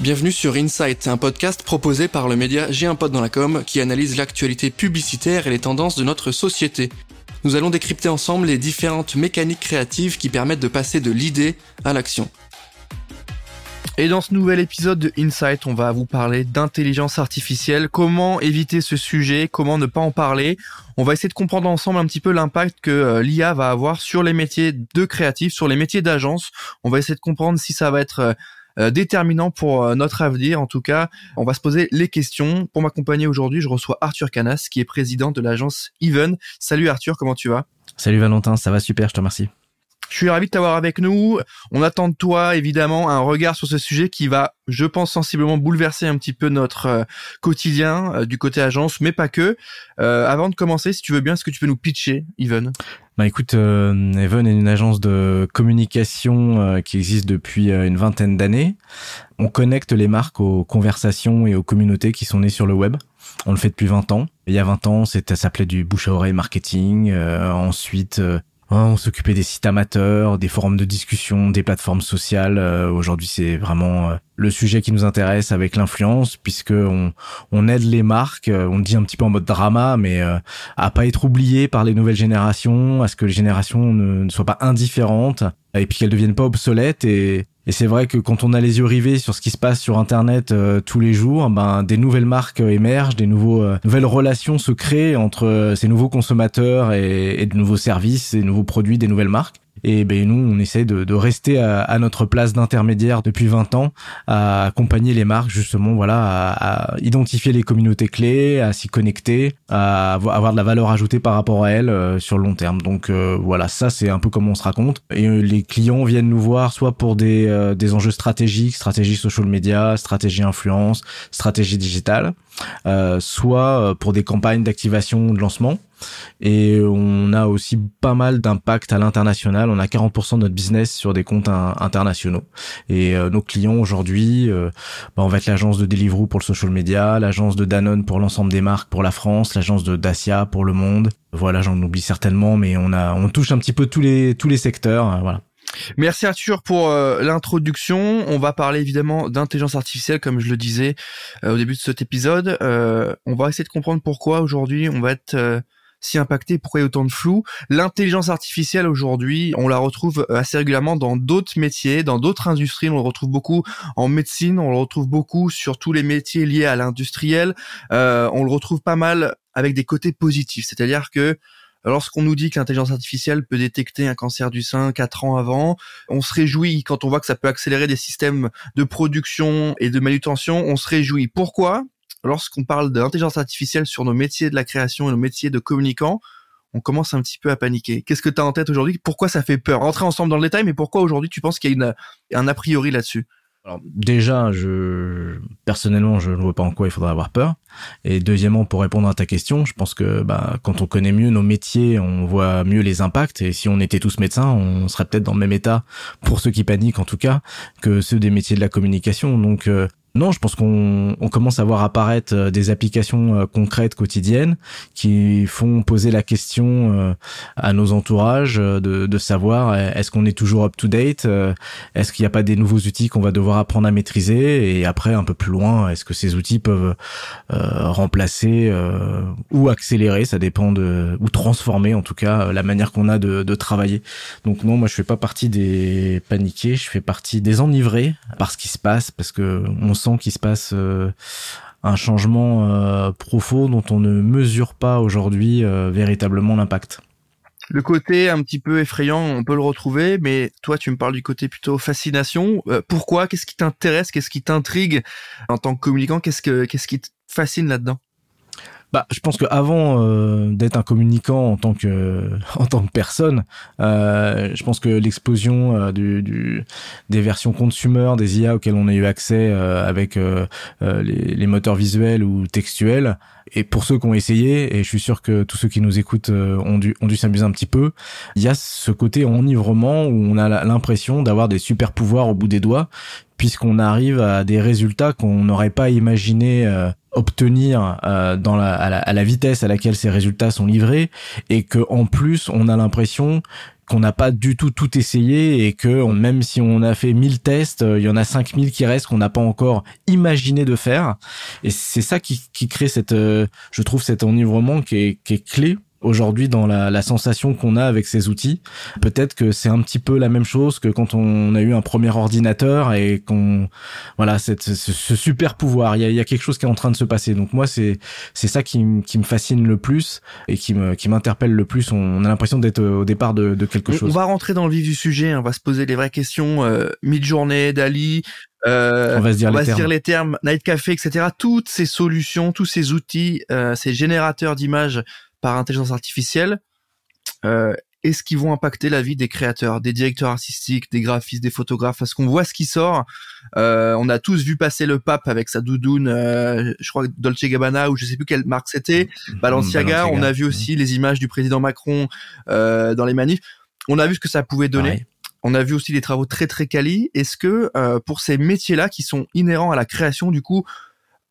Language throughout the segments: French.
Bienvenue sur Insight, un podcast proposé par le média J'ai un pote qui analyse l'actualité publicitaire et les tendances de notre société. Nous allons décrypter ensemble les différentes mécaniques créatives qui permettent de passer de l'idée à l'action. Et dans ce nouvel épisode de Insight, on va vous parler d'intelligence artificielle, comment éviter ce sujet, comment ne pas en parler. On va essayer de comprendre ensemble un petit peu l'impact que euh, l'IA va avoir sur les métiers de créatifs, sur les métiers d'agence. On va essayer de comprendre si ça va être euh, déterminant pour euh, notre avenir. En tout cas, on va se poser les questions. Pour m'accompagner aujourd'hui, je reçois Arthur Canas, qui est président de l'agence Even. Salut Arthur, comment tu vas? Salut Valentin, ça va super, je te remercie. Je suis ravi de t'avoir avec nous. On attend de toi, évidemment, un regard sur ce sujet qui va, je pense, sensiblement bouleverser un petit peu notre euh, quotidien euh, du côté agence, mais pas que. Euh, avant de commencer, si tu veux bien, est-ce que tu peux nous pitcher, Even bah écoute, Even est une agence de communication qui existe depuis une vingtaine d'années. On connecte les marques aux conversations et aux communautés qui sont nées sur le web. On le fait depuis 20 ans. Il y a 20 ans, ça s'appelait du bouche à oreille marketing. ensuite, on s'occupait des sites amateurs, des forums de discussion, des plateformes sociales. Euh, aujourd'hui, c'est vraiment euh, le sujet qui nous intéresse avec l'influence, puisque on, aide les marques, euh, on dit un petit peu en mode drama, mais à pas être oublié par les nouvelles générations, à ce que les générations ne, ne soient pas indifférentes, et puis qu'elles deviennent pas obsolètes et et c'est vrai que quand on a les yeux rivés sur ce qui se passe sur Internet euh, tous les jours, ben des nouvelles marques euh, émergent, des nouveaux euh, nouvelles relations se créent entre ces nouveaux consommateurs et, et de nouveaux services, des nouveaux produits, des nouvelles marques. Et ben nous, on essaie de, de rester à, à, notre place d'intermédiaire depuis 20 ans, à accompagner les marques justement, voilà, à, à identifier les communautés clés, à s'y connecter, à avoir de la valeur ajoutée par rapport à elles euh, sur le long terme. Donc euh, voilà, ça c'est un peu comment on se raconte. Et euh, les clients viennent nous voir soit pour des, des enjeux stratégiques, stratégie social media, stratégie influence, stratégie digitale, soit pour des campagnes d'activation de lancement et on a aussi pas mal d'impact à l'international. On a 40% de notre business sur des comptes internationaux. Et euh, nos clients aujourd'hui, euh, bah, on va être l'agence de Deliveroo pour le social media, l'agence de Danone pour l'ensemble des marques pour la France, l'agence de Dacia pour le monde. Voilà, j'en oublie certainement, mais on a, on touche un petit peu tous les tous les secteurs. Euh, voilà. Merci Arthur pour l'introduction. On va parler évidemment d'intelligence artificielle, comme je le disais au début de cet épisode. on va essayer de comprendre pourquoi aujourd'hui on va être si impacté Pourquoi il y a autant de flou L'intelligence artificielle aujourd'hui, on la retrouve assez régulièrement dans d'autres métiers, dans d'autres industries. On le retrouve beaucoup en médecine, on le retrouve beaucoup sur tous les métiers liés à l'industriel. Euh, on le retrouve pas mal avec des côtés positifs, c'est-à-dire que lorsqu'on nous dit que l'intelligence artificielle peut détecter un cancer du sein quatre ans avant, on se réjouit quand on voit que ça peut accélérer des systèmes de production et de manutention, on se réjouit. Pourquoi? Lorsqu'on parle d'intelligence artificielle sur nos métiers de la création et nos métiers de communicants, on commence un petit peu à paniquer. Qu'est-ce que tu as en tête aujourd'hui? Pourquoi ça fait peur? Rentrer ensemble dans le détail, mais pourquoi aujourd'hui tu penses qu'il y a une, un a priori là-dessus? Alors déjà, je personnellement, je ne vois pas en quoi il faudrait avoir peur. Et deuxièmement, pour répondre à ta question, je pense que bah, quand on connaît mieux nos métiers, on voit mieux les impacts. Et si on était tous médecins, on serait peut-être dans le même état, pour ceux qui paniquent en tout cas, que ceux des métiers de la communication. Donc euh, non, je pense qu'on commence à voir apparaître euh, des applications euh, concrètes quotidiennes qui font poser la question euh, à nos entourages de, savoir est-ce qu'on est toujours up to date, est-ce qu'il n'y a pas des nouveaux outils qu'on va devoir apprendre à maîtriser et après un peu plus loin, est-ce que ces outils peuvent remplacer ou accélérer, ça dépend de ou transformer en tout cas la manière qu'on a de, de travailler. Donc non, moi je fais pas partie des paniqués, je fais partie des enivrés par ce qui se passe parce que on sent qu'il se passe euh, un changement euh, profond dont on ne mesure pas aujourd'hui euh, véritablement l'impact. Le côté un petit peu effrayant, on peut le retrouver, mais toi, tu me parles du côté plutôt fascination. pourquoi? Qu'est-ce qui t'intéresse? Qu'est-ce qui t'intrigue? En tant que communicant Qu'est-ce que qu'est-ce qui te fascine là-dedans? Bah, je pense qu'avant euh, d'être un communicant en tant que en tant que personne, euh, je pense que l'explosion euh, du, du, des versions consumer des IA auxquelles on a eu accès euh, avec euh, les, les, moteurs visuels ou textuels, et pour ceux qui ont essayé, et je suis sûr que tous ceux qui nous écoutent ont dû ont dû s'amuser un petit peu, il y a ce côté enivrement où on a l'impression d'avoir des super pouvoirs au bout des doigts, puisqu'on arrive à des résultats qu'on n'aurait pas imaginé obtenir euh, dans la à, la, à, la, vitesse à laquelle ces résultats sont livrés et que en plus on a l'impression qu'on n'a pas du tout tout essayé et que même si on a fait 1000 tests, il y en a 5000 qui restent qu'on n'a pas encore imaginé de faire. Et c'est ça qui, qui crée cette, je trouve cet enivrement qui est, qui est clé aujourd'hui dans la, la sensation qu'on a avec ces outils. Peut-être que c'est un petit peu la même chose que quand on a eu un premier ordinateur et qu'on voilà cette, ce, super pouvoir. Il y a, il y a quelque chose qui est en train de se passer. Donc moi c'est c'est ça qui, qui me fascine le plus et qui me qui m'interpelle le plus. On, a l'impression d'être au départ de, de quelque chose. On va rentrer dans le vif du sujet. On va se poser les vraies questions. Euh, Mid-journée, Dali. Euh, on va se dire, les, termes. dire les termes, Night Café, etc. Toutes ces solutions, tous ces outils, euh, ces générateurs d'images par intelligence artificielle, euh, est-ce qu'ils vont impacter la vie des créateurs, des directeurs artistiques, des graphistes, des photographes? Parce qu'on voit ce qui sort. Euh, on a tous vu passer le pape avec sa doudoune, euh, je crois Dolce Gabbana ou je sais plus quelle marque c'était, mmh, Balenciaga. On a vu aussi les images du président Macron euh, dans les manifs. On a vu ce que ça pouvait donner. On a vu aussi des travaux très très quali. Est-ce que pour ces métiers-là qui sont inhérents à la création, du coup,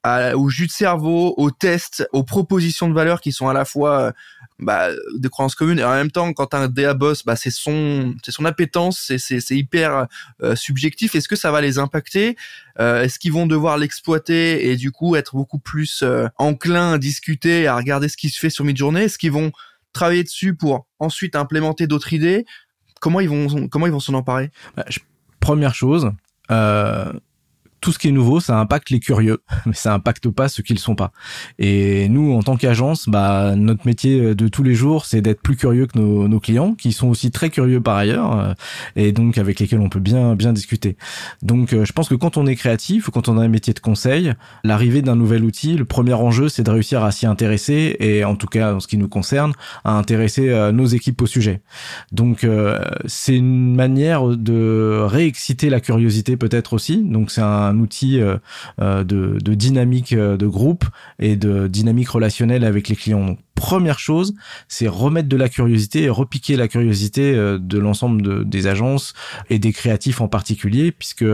au jus de cerveau, aux tests, aux propositions de valeur qui sont à la fois euh, bah, de croyances communes. Et en même temps quand un DA boss, bah, c'est son c'est son appétence, c'est c'est hyper euh, subjectif. Est-ce que ça va les impacter? Euh, Est-ce qu'ils vont devoir l'exploiter et du coup être beaucoup plus enclin à discuter, à regarder ce qui se fait sur mid-journée Est-ce qu'ils vont travailler dessus pour ensuite implémenter d'autres idées? Comment ils vont comment ils vont s'en emparer? Bah, Première chose, euh, tout ce qui est nouveau, ça impacte les curieux, mais ça impacte pas ceux qui le sont pas. Et nous, en tant qu'agence, bah, notre métier de tous les jours, c'est d'être plus curieux que nos, nos, clients, qui sont aussi très curieux par ailleurs, euh, et donc avec lesquels on peut bien bien discuter. Donc, euh, je pense que quand on est créatif, quand on a un métier de conseil, l'arrivée d'un nouvel outil, le premier enjeu, c'est de réussir à s'y intéresser, et en tout cas, en ce qui nous concerne, à intéresser euh, nos équipes au sujet. Donc, c'est une manière de réexciter la curiosité peut-être aussi. Donc, c'est un un outil euh, euh, de, dynamique euh, de groupe et de dynamique relationnelle avec les clients. Donc, première chose, c'est remettre de la curiosité et repiquer la curiosité de l'ensemble des agences et des créatifs en particulier, puisque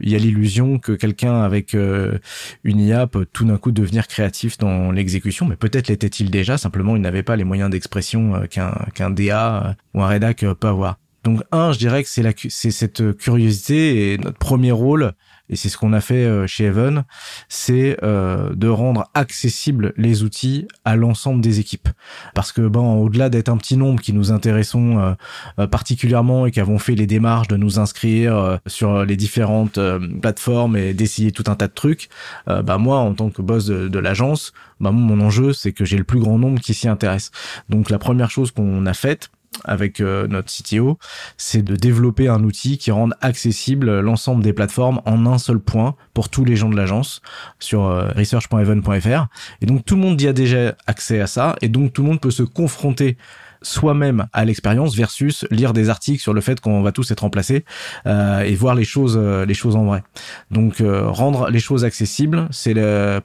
il y a l'illusion que quelqu'un avec une IA peut tout d'un coup devenir créatif dans l'exécution, mais peut-être l'était-il déjà, simplement il n'avait pas les moyens d'expression qu'un DA ou un rédac peut avoir. Donc un, je dirais que c'est cette curiosité et notre premier rôle, et c'est ce qu'on a fait euh, chez Even, c'est euh, de rendre accessibles les outils à l'ensemble des équipes. Parce que bon, au-delà d'être un petit nombre qui nous intéressons euh, particulièrement et qui avons fait les démarches de nous inscrire sur les différentes plateformes et d'essayer tout un tas de trucs, bah moi en tant que boss de, de l'agence, bah mon enjeu c'est que j'ai le plus grand nombre qui s'y intéresse. Donc la première chose qu'on a faite avec euh, notre CTO, c'est de développer un outil qui rende accessible l'ensemble des plateformes en un seul point pour tous les gens de l'agence sur euh, research.even.fr. Et donc tout le monde y a déjà accès à ça et donc tout le monde peut se confronter soi-même à l'expérience versus lire des articles sur le fait qu'on va tous être remplacés euh, et voir les choses euh, les choses en vrai. Donc euh, rendre les choses accessibles, c'est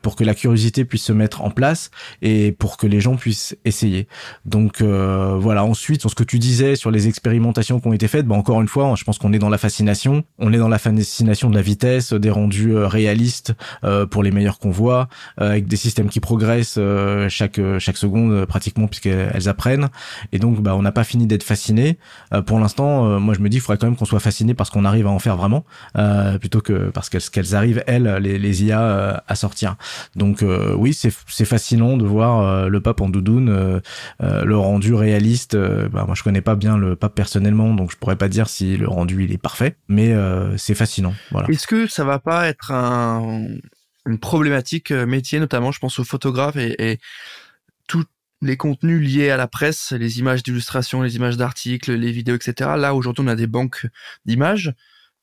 pour que la curiosité puisse se mettre en place et pour que les gens puissent essayer. Donc voilà. Ensuite, sur ce que tu disais sur les expérimentations qui ont été faites, bah encore une fois, je pense qu'on est dans la fascination. On est dans la fascination de la vitesse, des rendus réalistes pour les meilleurs convois, avec des systèmes qui progressent chaque chaque seconde pratiquement puisqu'elles apprennent et donc, bah, on n'a pas fini d'être fasciné. Euh, pour l'instant, euh, moi, je me dis, il faudrait quand même qu'on soit fasciné parce qu'on arrive à en faire vraiment, euh, plutôt que parce qu'elles arrivent elles, les, les IA, à sortir. Donc, oui, c'est fascinant de voir le pape en doudoune, le rendu réaliste. bah, moi, je connais pas bien le pape personnellement, donc je pourrais pas dire si le rendu il est parfait, mais c'est fascinant. Voilà. Est-ce que ça va pas être un, une problématique métier, notamment, je pense aux photographes et, et tout, les contenus liés à la presse, les images d'illustration, les images d'articles, les vidéos, etc. Là, aujourd'hui, on a des banques d'images,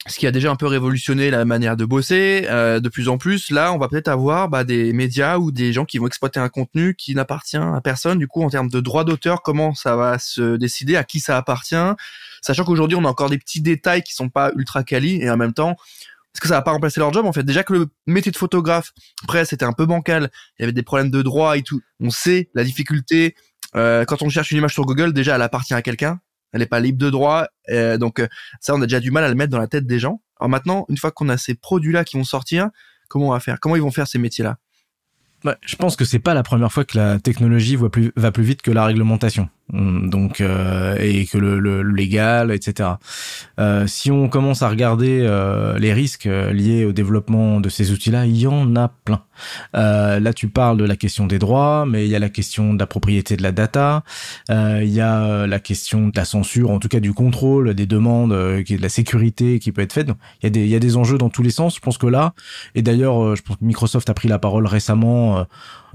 ce qui a déjà un peu révolutionné la manière de bosser. Euh, de plus en plus, là, on va peut-être avoir bah, des médias ou des gens qui vont exploiter un contenu qui n'appartient à personne. Du coup, en termes de droit d'auteur, comment ça va se décider, à qui ça appartient, sachant qu'aujourd'hui, on a encore des petits détails qui sont pas ultra quali, et en même temps, est-ce que ça va pas remplacer leur job en fait Déjà que le métier de photographe, après c'était un peu bancal, il y avait des problèmes de droit et tout. On sait la difficulté euh, quand on cherche une image sur Google, déjà elle appartient à quelqu'un, elle n'est pas libre de droit, euh, donc euh, ça on a déjà du mal à le mettre dans la tête des gens. Alors maintenant, une fois qu'on a ces produits-là qui vont sortir, comment on va faire? Comment ils vont faire ces métiers-là? Bah, je pense que c'est pas la première fois que la technologie va plus vite que la réglementation. Hum, donc euh, et que le, le, légal, etc. Euh, si on commence à regarder euh, les risques liés au développement de ces outils-là, il y en a plein. Euh, là, tu parles de la question des droits, mais il y a la question de la propriété de la data, il y a la question de la censure, en tout cas du contrôle des demandes, est de la sécurité qui peut être faite. Donc, il y a des il y a des enjeux dans tous les sens. Je pense que là, et d'ailleurs, je pense que Microsoft a pris la parole récemment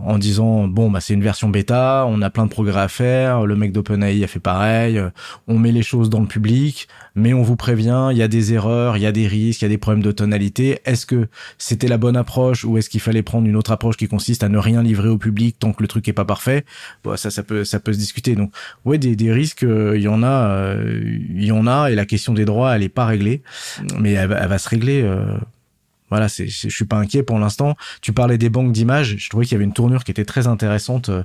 en disant bon bah c'est une version bêta, on a plein de progrès à faire, le mec d'OpenAI a fait pareil, euh, on met les choses dans le public, mais on vous prévient, il y a des erreurs, il y a des risques, il y a des problèmes de tonalité. Est-ce que c'était la bonne approche ou est-ce qu'il fallait prendre une autre approche qui consiste à ne rien livrer au public tant que le truc est pas parfait Bon ça ça peut ça peut se discuter. Donc ouais des, des risques, euh, il y en a, euh, il y en a et la question des droits elle est pas réglée, mais elle, va se régler voilà, c'est, je suis pas inquiet pour l'instant. Tu parlais des banques d'images. Je trouvais qu'il y avait une tournure qui était très intéressante euh,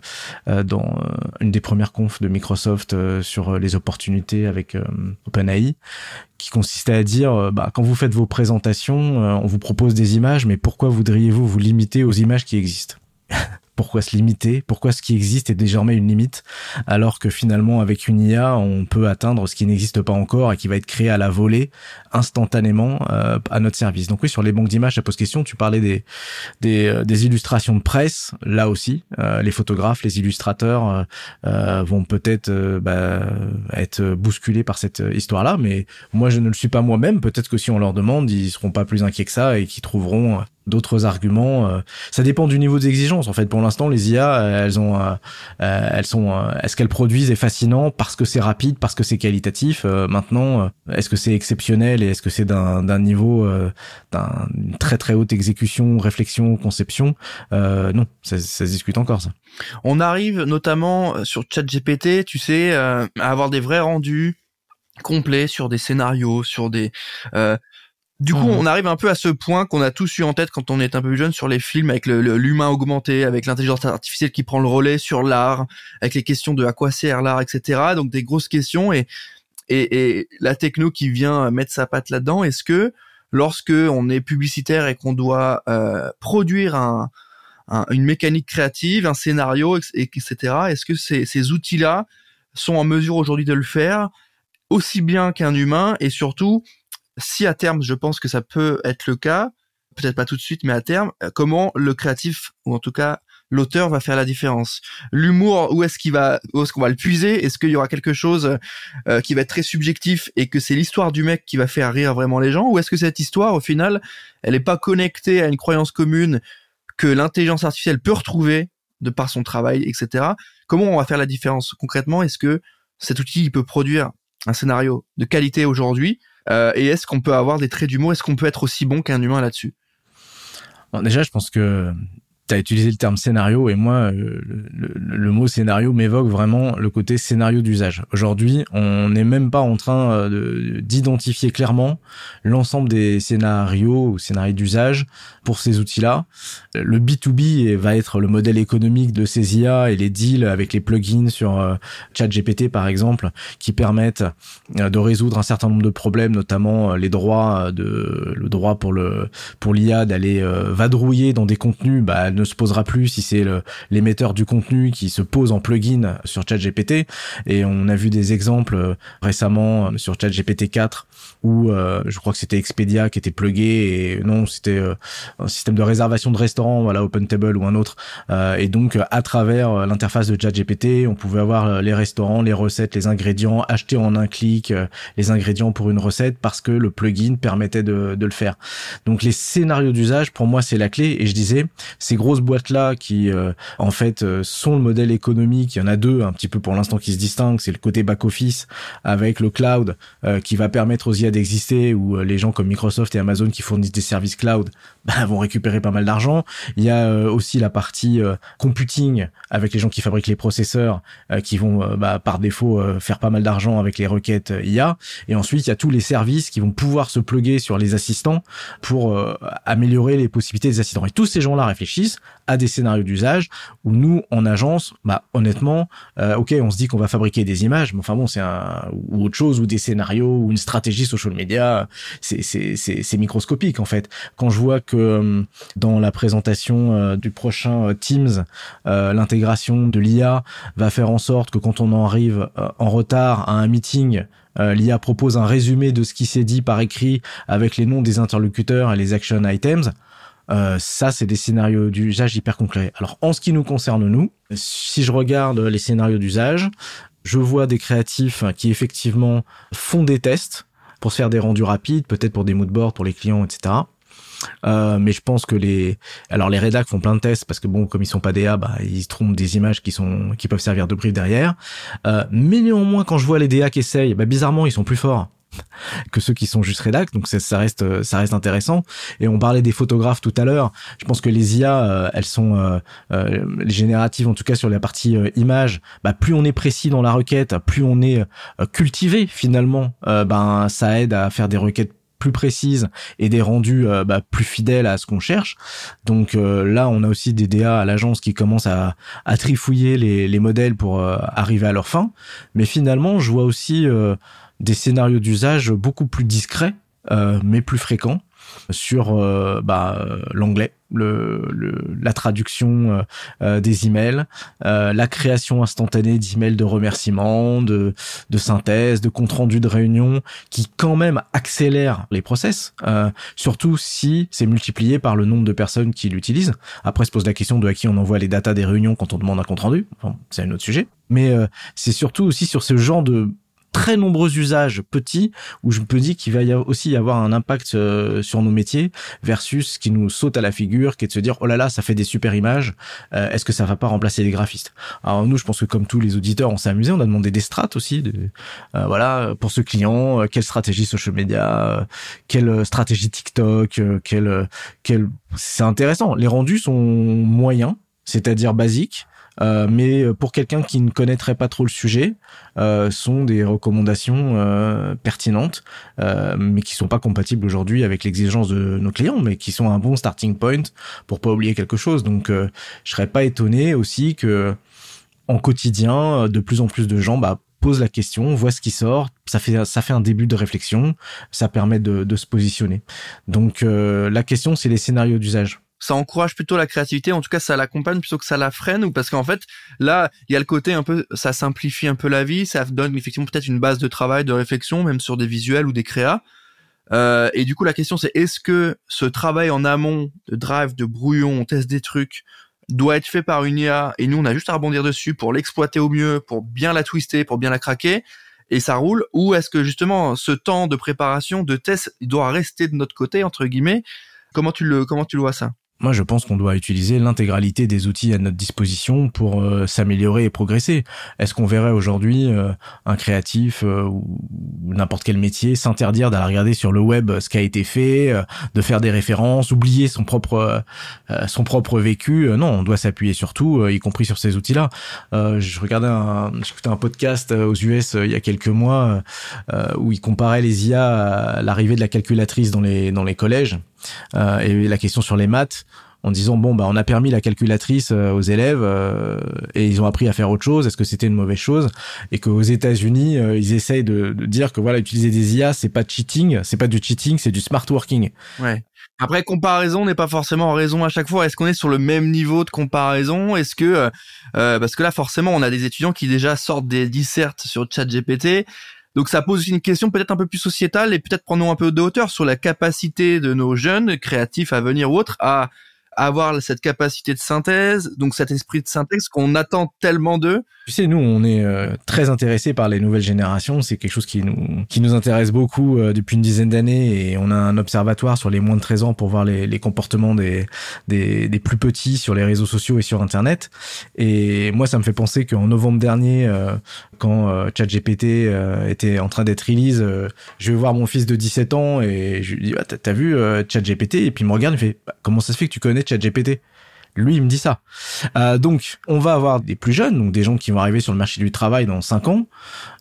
euh, dans euh, une des premières confs de Microsoft sur les opportunités avec OpenAI, qui consistait à dire, bah, quand vous faites vos présentations, on vous propose des images, mais pourquoi voudriez-vous vous limiter aux images qui existent? Pourquoi se limiter Pourquoi ce qui existe est désormais une limite alors que finalement avec une IA on peut atteindre ce qui n'existe pas encore et qui va être créé à la volée instantanément euh, à notre service. Donc oui sur les banques d'images ça pose question. Tu parlais des euh, illustrations de presse là aussi euh, les photographes, les illustrateurs vont peut-être bah, être bousculés par cette histoire là. Mais moi je ne le suis pas moi-même. Peut-être que si on leur demande ils seront pas plus inquiets que ça et qu'ils trouveront d'autres arguments. Euh, ça dépend du niveau d'exigence. En fait, pour l'instant, les IA, elles ont, euh, euh, elles sont, est-ce qu'elles produisent est fascinant parce que c'est rapide, parce que c'est qualitatif. maintenant, est-ce que c'est exceptionnel et est-ce que c'est d'un, d'un niveau, d'une très très haute exécution, réflexion, conception Non, ça, ça se discute encore ça. On arrive notamment sur ChatGPT, tu sais, à avoir des vrais rendus complets sur des scénarios, sur des du coup, mhm. on arrive un peu à ce point qu'on a tous eu en tête quand on est un peu plus jeune sur les films avec l'humain augmenté, avec l'intelligence artificielle qui prend le relais sur l'art, avec les questions de à quoi sert l'art, etc. Donc des grosses questions et, et, la techno qui vient mettre sa patte là-dedans. Est-ce que lorsque on est publicitaire et qu'on doit euh, produire un, une mécanique créative, un scénario, etc. Est-ce que ces, ces outils-là sont en mesure aujourd'hui de le faire aussi bien qu'un humain et surtout si à terme, je pense que ça peut être le cas, peut-être pas tout de suite, mais à terme, euh, comment le créatif, ou en tout cas l'auteur va faire la différence? L'humour, où est-ce qu'il va, où est-ce qu'on va le puiser? Est-ce qu'il y aura quelque chose euh, qui va être très subjectif et que c'est l'histoire du mec qui va faire rire vraiment les gens? Ou est-ce que cette histoire, au final, elle n'est pas connectée à une croyance commune que l'intelligence artificielle peut retrouver de par son travail, etc. Comment on va faire la différence concrètement? Est-ce que cet outil il peut produire un scénario de qualité aujourd'hui? Euh, et est-ce qu'on peut avoir des traits d'humour? Est-ce qu'on peut être aussi bon qu'un humain là-dessus? Déjà, je pense que tu as utilisé le terme scénario et moi euh, le, mot scénario m'évoque vraiment le côté scénario d'usage. Aujourd'hui, on n'est même pas en train euh, d'identifier clairement l'ensemble des scénarios ou scénarios d'usage pour ces outils-là. Le B2B va être le modèle économique de ces IA et les deals avec les plugins sur euh, ChatGPT par exemple qui permettent de résoudre un certain nombre de problèmes notamment les droits de le droit pour le pour l'IA d'aller vadrouiller dans des contenus bah ne se posera plus si c'est l'émetteur du contenu qui se pose en plugin sur ChatGPT. Et on a vu des exemples euh, récemment euh, sur ChatGPT 4 où euh, je crois que c'était Expedia qui était plugué et non c'était un système de réservation de restaurant voilà OpenTable ou un autre. Et donc à travers l'interface de ChatGPT on pouvait avoir les restaurants les recettes les ingrédients acheter en un clic les ingrédients pour une recette parce que le plugin permettait de, de le faire. Donc les scénarios d'usage pour moi c'est la clé. Et je disais c'est grosses boîtes là qui euh, en fait euh, sont le modèle économique. Il y en a deux un petit peu pour l'instant qui se distinguent. C'est le côté back office avec le cloud euh, qui va permettre aux IA d'exister où les gens comme Microsoft et Amazon qui fournissent des services cloud bah, vont récupérer pas mal d'argent. Il y a aussi la partie computing avec les gens qui fabriquent les processeurs qui vont bah, par défaut faire pas mal d'argent avec les requêtes IA. Et ensuite il y a tous les services qui vont pouvoir se pluguer sur les assistants pour améliorer les possibilités des assistants. Et tous ces gens-là réfléchissent à des scénarios d'usage où nous, en agence, bah honnêtement, euh, ok, on se dit qu'on va fabriquer des images, mais enfin bon, c'est un ou autre chose ou des scénarios ou une stratégie social media, c'est microscopique en fait. Quand je vois que euh, dans la présentation euh, du prochain Teams, l'intégration de l'IA va faire en sorte que quand on en arrive en retard à un meeting euh, L'IA propose un résumé de ce qui s'est dit par écrit avec les noms des interlocuteurs et les action items. Euh, ça, c'est des scénarios d'usage hyper concrets. Alors, en ce qui nous concerne, nous, si je regarde les scénarios d'usage, je vois des créatifs qui effectivement font des tests pour se faire des rendus rapides, peut-être pour des moodboards pour les clients, etc. Euh, mais je pense que les, alors les rédacs font plein de tests parce que bon, comme ils sont pas DA, bah ils trompent des images qui sont, qui peuvent servir de brief derrière. Euh, mais néanmoins, quand je vois les DA qui essayent, bah bizarrement, ils sont plus forts que ceux qui sont juste rédac donc ça reste ça reste intéressant. Et on parlait des photographes tout à l'heure. Je pense que les IA euh, elles sont euh, euh, les génératives en tout cas sur la partie image bah plus on est précis dans la requête plus on est cultivé finalement ben ça aide à faire des requêtes plus précises et des rendus euh, bah, plus fidèles à ce qu'on cherche. Donc euh, là, on a aussi des DA à l'agence qui commencent à, à trifouiller les, les modèles pour euh, arriver à leur fin. Mais finalement, je vois aussi des scénarios d'usage beaucoup plus discrets, mais plus fréquents sur euh, bah, l'anglais, le, la traduction euh, euh, des emails, la création instantanée d'emails de remerciements, de, de synthèse, de compte rendu de réunion, qui quand même accélère les process, surtout si c'est multiplié par le nombre de personnes qui l'utilisent. Après, se pose la question de à qui on envoie les datas des réunions quand on demande un compte rendu. C'est un autre sujet. Mais c'est surtout aussi sur ce genre de très nombreux usages petits où je me dis qu'il va y aussi y avoir un impact euh, sur nos métiers versus ce qui nous saute à la figure, qui est de se dire oh là là ça fait des super images, euh, est-ce que ça va pas remplacer les graphistes? Alors nous je pense que comme tous les auditeurs on s'est amusé, on a demandé des strates aussi, euh, voilà pour ce client, quelle stratégie social media, quelle stratégie TikTok, quelle quelle c'est intéressant. Les rendus sont moyens, c'est-à-dire basiques. Euh, mais pour quelqu'un qui ne connaîtrait pas trop le sujet, euh, sont des recommandations euh, pertinentes, euh, mais qui sont pas compatibles aujourd'hui avec l'exigence de nos clients, mais qui sont un bon starting point pour pas oublier quelque chose. Donc, je serais pas étonné aussi que en quotidien, de plus en plus de gens bah, posent la question, voient ce qui sort, ça fait ça fait un début de réflexion, ça permet de, de se positionner. Donc la question, c'est les scénarios d'usage ça encourage plutôt la créativité, en tout cas ça l'accompagne plutôt que ça la freine, ou parce qu'en fait là il y a le côté un peu, ça simplifie un peu la vie, ça donne effectivement peut-être une base de travail, de réflexion, même sur des visuels ou des créas. Euh, et du coup la question c'est est-ce que ce travail en amont de drive, de brouillon, on teste des trucs, doit être fait par une IA et nous on a juste à rebondir dessus pour l'exploiter au mieux, pour bien la twister, pour bien la craquer et ça roule, ou est-ce que justement ce temps de préparation, de test, il doit rester de notre côté entre guillemets? Comment tu le comment tu le vois ça? Moi, je pense qu'on doit utiliser l'intégralité des outils à notre disposition pour euh, s'améliorer et progresser. Est-ce qu'on verrait aujourd'hui euh, un créatif euh, ou n'importe quel métier s'interdire d'aller regarder sur le web ce qui a été fait, de faire des références, oublier son propre son propre vécu? Non, on doit s'appuyer sur tout, y compris sur ces outils-là. je regardais un, j'écoutais un podcast aux US il y a quelques mois où il comparait les IA à l'arrivée de la calculatrice dans les dans les collèges euh, et la question sur les maths en disant bon bah on a permis la calculatrice euh, aux élèves euh, et ils ont appris à faire autre chose. Est-ce que c'était une mauvaise chose? Et qu'aux États-Unis ils essayent de, dire que voilà utiliser des IA c'est pas cheating c'est pas du cheating c'est du smart working. Ouais. Après comparaison n'est pas forcément raison à chaque fois. Est-ce qu'on est sur le même niveau de comparaison? Est-ce que parce que là forcément on a des étudiants qui déjà sortent des dissertes sur ChatGPT donc ça pose une question peut-être un peu plus sociétale et peut-être prenons un peu de hauteur sur la capacité de nos jeunes créatifs à venir ou autres à avoir cette capacité de synthèse, donc cet esprit de synthèse qu'on attend tellement d'eux. Tu sais, nous, on est euh, très intéressés par les nouvelles générations. C'est quelque chose qui nous qui nous intéresse beaucoup euh, depuis une dizaine d'années, et on a un observatoire sur les moins de 13 ans pour voir les, comportements des, des, plus petits sur les réseaux sociaux et sur Internet. Et moi, ça me fait penser qu'en novembre dernier, euh, quand ChatGPT était en train d'être release, je vais voir mon fils de 17 ans et je lui dis ah, t'as vu ChatGPT? Et puis il me regarde, il fait bah, comment ça se fait que tu connais ChatGPT Lui, il me dit ça. Euh, donc, on va avoir des plus jeunes, donc des gens qui vont arriver sur le marché du travail dans cinq ans,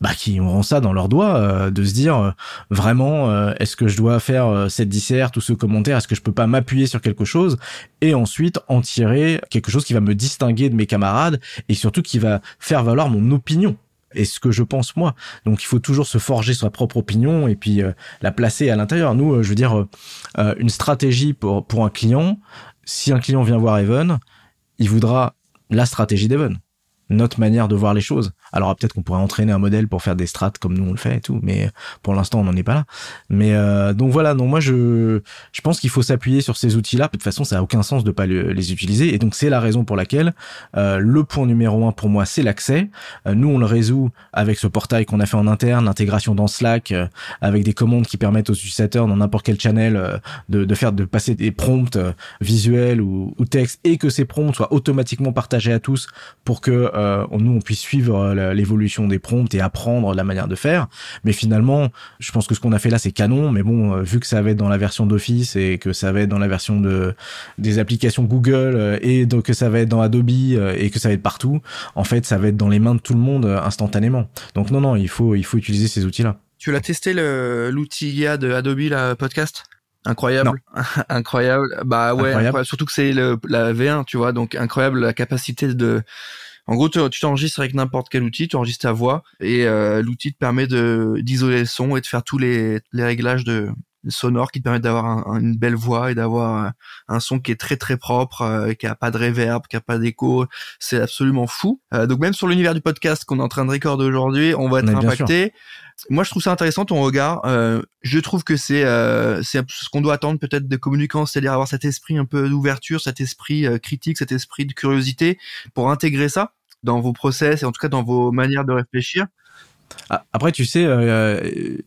bah, qui auront ça dans leurs doigts, euh, de se dire euh, vraiment, euh, est-ce que je dois faire cette disserte ou ce commentaire, est-ce que je peux pas m'appuyer sur quelque chose et ensuite en tirer quelque chose qui va me distinguer de mes camarades et surtout qui va faire valoir mon opinion et ce que je pense moi. Donc il faut toujours se forger sa propre opinion et puis la placer à l'intérieur. Nous, je veux dire, une stratégie pour pour un client, si un client vient voir Evan, il voudra la stratégie d'Evan, notre manière de voir les choses. Alors peut-être qu'on pourrait entraîner un modèle pour faire des strates comme nous on le fait et tout, mais pour l'instant on n'en est pas là. Mais euh, donc voilà, donc moi je je pense qu'il faut s'appuyer sur ces outils-là. De toute façon, ça a aucun sens de pas les utiliser et donc c'est la raison pour laquelle euh, le point numéro un pour moi c'est l'accès. Euh, nous on le résout avec ce portail qu'on a fait en interne, l'intégration dans Slack, euh, avec des commandes qui permettent aux utilisateurs dans n'importe quel channel euh, de, de faire de passer des prompts visuels ou, ou textes et que ces prompts soient automatiquement partagés à tous pour que nous on puisse suivre l'évolution des prompts et apprendre la manière de faire. Mais finalement, je pense que ce qu'on a fait là, c'est canon. Mais bon, euh, vu que ça va être dans la version d'Office et que ça va être dans la version de des applications Google euh, et donc que ça va être dans Adobe euh, et que ça va être partout, en fait, ça va être dans les mains de tout le monde instantanément. Donc non, non, il faut il faut utiliser ces outils-là. Tu l'as testé l'outil IA de Adobe, la podcast? Incroyable, incroyable. Bah ouais, incroyable. surtout que c'est la V1, tu vois, donc incroyable la capacité de en gros, tu t'enregistres avec n'importe quel outil, tu enregistres ta voix et euh, l'outil te permet d'isoler le son et de faire tous les réglages de sonores qui te permettent d'avoir une belle voix et d'avoir un, son qui est très très propre, euh, qui a pas de reverb, qui a pas d'écho. C'est absolument fou. Euh, donc même sur l'univers du podcast qu'on est en train de recorder aujourd'hui, on va être impacté. Moi, je trouve ça intéressant ton regard. Euh, je trouve que c'est euh, c'est ce qu'on doit attendre peut-être des communicants, c'est-à-dire avoir cet esprit un peu d'ouverture, cet esprit euh, critique, cet esprit de curiosité pour intégrer ça dans vos process et en tout cas dans vos manières de réfléchir. Ah, après, tu sais,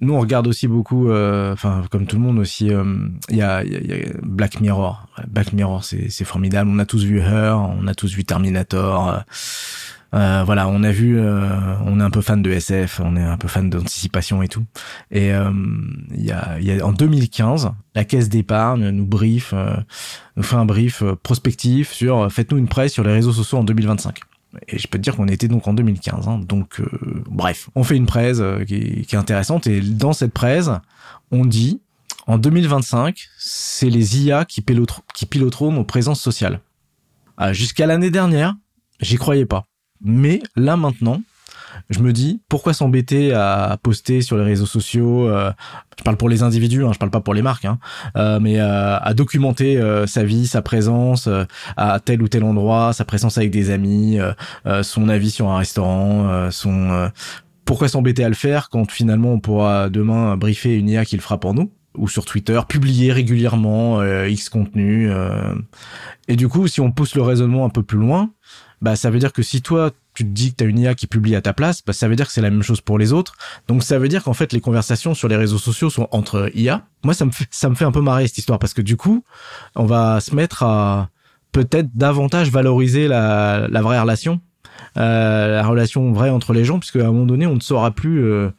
nous on regarde aussi beaucoup, enfin comme tout le monde aussi, il y, a, y, a, Black Mirror. Black Mirror, c'est formidable. On a tous vu Her, on a tous vu Terminator. Euh, voilà, on a vu, euh, on est un peu fan de SF, on est un peu fan d'anticipation et tout. Et euh, il y, a, y, a, en 2015, la caisse d'épargne nous brief, nous fait un brief prospectif sur faites-nous une presse sur les réseaux sociaux en 2025. Et je peux te dire qu'on était donc en 2015. Hein, donc, bref, on fait une presse qui, qui, est intéressante. Et dans cette presse, on dit en 2025, c'est les IA qui, qui piloteront nos présences sociales. Ah, jusqu'à l'année dernière, j'y croyais pas. Mais là maintenant, je me dis pourquoi s'embêter à poster sur les réseaux sociaux euh, je parle pour les individus hein, je parle pas pour les marques hein, euh, mais euh, à documenter sa vie sa présence à tel ou tel endroit sa présence avec des amis son avis sur un restaurant son pourquoi s'embêter à le faire quand finalement on pourra demain briefer une IA qui le fera pour nous ou sur Twitter, publier régulièrement X contenu. et du coup, si on pousse le raisonnement un peu plus loin, bah ça veut dire que si toi tu te dis que tu as une IA qui publie à ta place, bah ça veut dire que c'est la même chose pour les autres. Donc ça veut dire qu'en fait les conversations sur les réseaux sociaux sont entre IA. Moi ça me fait ça me fait un peu marrer cette histoire parce que du coup, on va se mettre à peut-être davantage valoriser la, la vraie relation, euh, la relation vraie entre les gens puisque à un moment donné, on ne saura plus euh,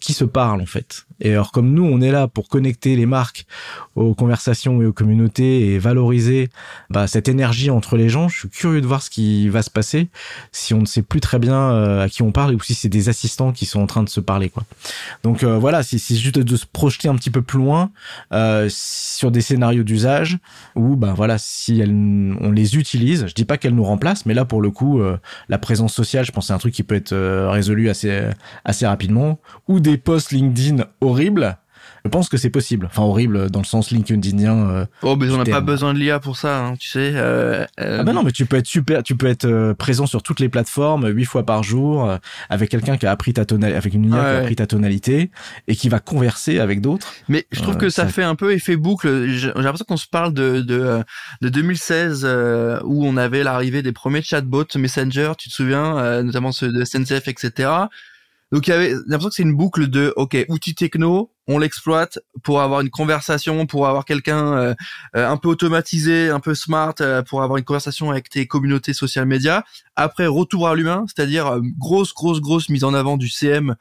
qui se parle en fait. Et alors comme nous, on est là pour connecter les marques aux conversations et aux communautés et valoriser bah, cette énergie entre les gens, je suis curieux de voir ce qui va se passer si on ne sait plus très bien euh, à qui on parle ou si c'est des assistants qui sont en train de se parler. Donc euh, voilà, c'est juste de se projeter un petit peu plus loin euh, sur des scénarios d'usage où ben voilà, si on les utilise, je dis pas qu'elles nous remplacent, mais là pour le coup, la présence sociale, je pense c'est un truc qui peut être résolu assez rapidement ou des posts LinkedIn horrible. Je pense que c'est possible. Enfin, horrible dans le sens LinkedInien. Euh, oh, mais on n'a pas besoin de l'IA pour ça, hein, tu sais. Euh, euh, Ah ben non, mais tu peux être super, tu peux être euh, présent sur toutes les plateformes huit fois par jour avec quelqu'un qui a appris ta tonalité, avec une IA qui a appris ta tonalité et qui va converser avec d'autres. Mais je trouve que ça, fait un peu effet boucle. J'ai l'impression qu'on se parle de de, de 2016 où on avait l'arrivée des premiers chatbots Messenger, tu te souviens, notamment ceux de SNCF, etc donc il y avait l'impression que c'est une boucle de OK, outil techno, on l'exploite pour avoir une conversation, pour avoir quelqu'un euh, euh, un peu automatisé, un peu smart, euh, pour avoir une conversation avec tes communautés social médias. Après retour à l'humain, c'est-à-dire grosse grosse grosse mise en avant du CM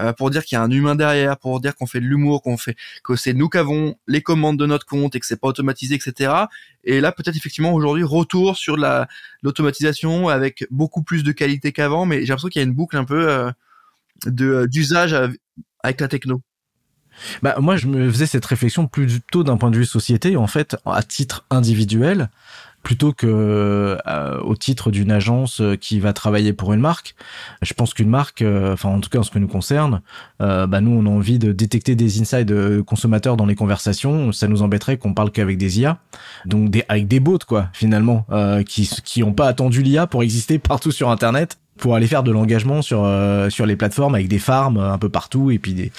euh, pour dire qu'il y a un humain derrière, pour dire qu'on fait de l'humour, qu'on fait que c'est nous qui avons les commandes de notre compte et que c'est pas automatisé, etc. Et là, peut-être effectivement aujourd'hui retour sur la l'automatisation avec beaucoup plus de qualité qu'avant, mais j'ai l'impression qu'il y a une boucle un peu euh, de d'usage avec la techno. Bah, moi, je me faisais cette réflexion plutôt d'un point de vue société, en fait, à titre individuel plutôt que euh, au titre d'une agence euh, qui va travailler pour une marque. Je pense qu'une marque, euh, enfin en tout cas en ce qui nous concerne, bah nous on a envie de détecter des insides consommateurs dans les conversations. Ça nous embêterait qu'on parle qu'avec des IA, donc des, avec des bots quoi finalement, qui qui ont pas attendu l'IA pour exister partout sur Internet pour aller faire de l'engagement sur euh, sur les plateformes avec des farms euh, un peu partout et puis des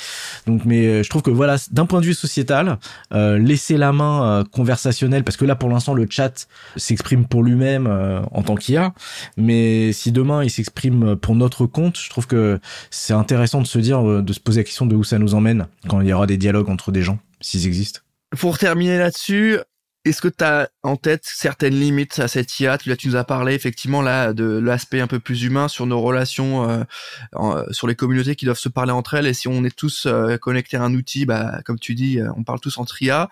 donc mais euh, je trouve que voilà d'un point de vue sociétal laisser la main conversationnelle parce que là pour l'instant le chat s'exprime pour lui-même en tant qu'IA mais si demain il s'exprime pour notre compte je trouve que c'est intéressant de se dire de se poser la question de où ça nous emmène quand il y aura des dialogues entre des gens s'ils existent. Pour terminer là-dessus, est-ce que tu as en tête certaines limites à cette IA tu, là, tu nous as parlé effectivement là de l'aspect un peu plus humain sur nos relations, euh, euh, sur les communautés qui doivent se parler entre elles. Et si on est tous euh, connectés à un outil, bah, comme tu dis, on parle tous entre IA.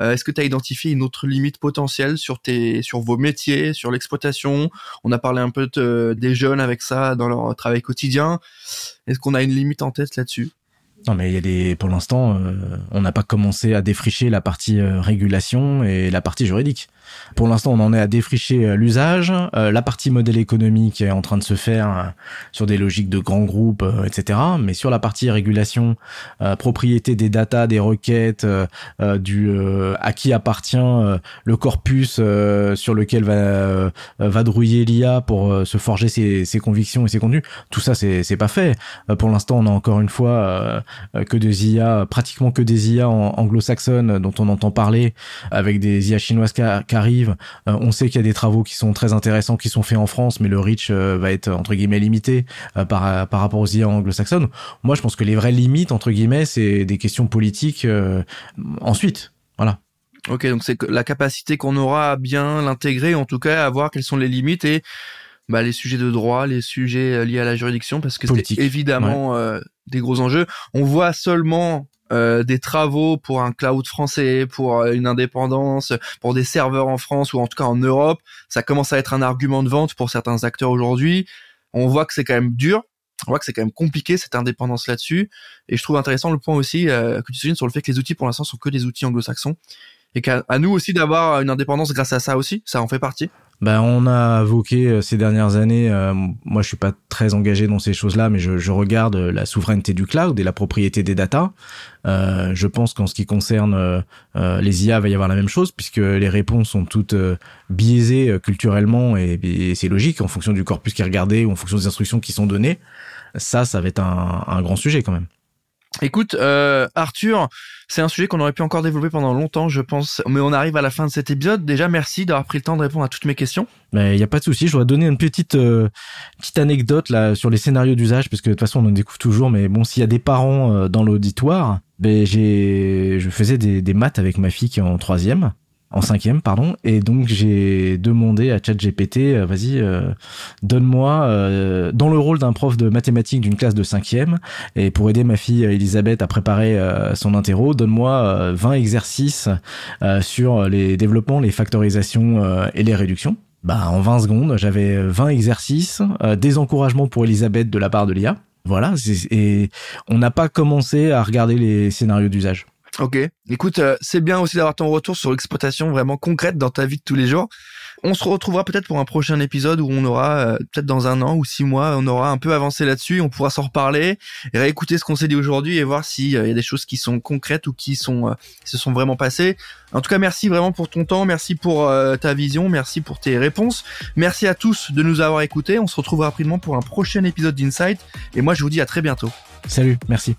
Est-ce que tu as identifié une autre limite potentielle sur tes, sur vos métiers, sur l'exploitation? On a parlé un peu des jeunes avec ça dans leur travail quotidien. Est-ce qu'on a une limite en tête là-dessus? Non, mais il y a des, pour l'instant, euh, on n'a pas commencé à défricher la partie euh, régulation et la partie juridique. Pour l'instant, on en est à défricher euh, l'usage, la partie modèle économique est en train de se faire sur des logiques de grands groupes, etc. Mais sur la partie régulation, propriété des datas, des requêtes, du à qui appartient le corpus sur lequel va va drouiller l'IA pour se forger ses, ses, convictions et ses contenus, tout ça c'est c'est pas fait. pour l'instant, on a encore une fois euh, que des IA, pratiquement que des IA anglo-saxonnes dont on entend parler, avec des IA chinoises qui, arrivent. Euh, on sait qu'il y a des travaux qui sont très intéressants qui sont faits en France, mais le reach euh, va être entre guillemets limité par, par rapport aux IA anglo-saxonnes. Moi, je pense que les vraies limites entre guillemets, c'est des questions politiques ensuite. Voilà. Ok, donc c'est la capacité qu'on aura à bien l'intégrer, en tout cas à voir quelles sont les limites et bah, les sujets de droit, les sujets liés à la juridiction, parce que c'est évidemment des gros enjeux. On voit seulement euh, des travaux pour un cloud français, pour euh, une indépendance, pour des serveurs en France ou en tout cas en Europe. Ça commence à être un argument de vente pour certains acteurs aujourd'hui. On voit que c'est quand même dur. On voit que c'est quand même compliqué cette indépendance là-dessus. Et je trouve intéressant le point aussi euh, que tu soulignes sur le fait que les outils pour l'instant sont que des outils anglo-saxons et qu'à nous aussi d'avoir une indépendance grâce à ça aussi. Ça en fait partie. Ben, on a évoqué euh, ces dernières années, euh, moi je suis pas très engagé dans ces choses-là, mais je, je, regarde la souveraineté du cloud et la propriété des data. Euh, je pense qu'en ce qui concerne euh, les IA, va y avoir la même chose, puisque les réponses sont toutes biaisées culturellement, et, et c'est logique en fonction du corpus qui est regardé ou en fonction des instructions qui sont données. Ça, ça va être un, un grand sujet quand même. Écoute, euh, Arthur, c'est un sujet qu'on aurait pu encore développer pendant longtemps, je pense, mais on arrive à la fin de cet épisode. Déjà, merci d'avoir pris le temps de répondre à toutes mes questions. Mais il n'y a pas de souci. Je dois donner une petite euh, petite anecdote là sur les scénarios d'usage, parce que de toute façon on en découvre toujours. Mais bon, s'il y a des parents euh, dans l'auditoire, ben j'ai je faisais des, des maths avec ma fille qui est en troisième en cinquième, pardon. Et donc j'ai demandé à ChatGPT, euh, vas-y, euh, donne-moi euh, dans le rôle d'un prof de mathématiques d'une classe de cinquième, et pour aider ma fille Elisabeth à préparer son interro, donne-moi 20 exercices sur les développements, les factorisations et les réductions. Bah en 20 secondes, j'avais 20 exercices, des encouragements pour Elisabeth de la part de l'IA. Voilà, et on n'a pas commencé à regarder les scénarios d'usage. Ok. Écoute, euh, c'est bien aussi d'avoir ton retour sur l'exploitation vraiment concrète dans ta vie de tous les jours. On se retrouvera peut-être pour un prochain épisode où on aura, euh, peut-être dans un an ou six mois, on aura un peu avancé là-dessus, on pourra s'en reparler, et réécouter ce qu'on s'est dit aujourd'hui et voir s'il euh, y a des choses qui sont concrètes ou qui sont qui se sont vraiment passées. En tout cas, merci vraiment pour ton temps, merci pour ta vision, merci pour tes réponses, merci à tous de nous avoir écoutés. On se retrouve rapidement pour un prochain épisode d'Insight, et moi je vous dis à très bientôt. Salut, merci.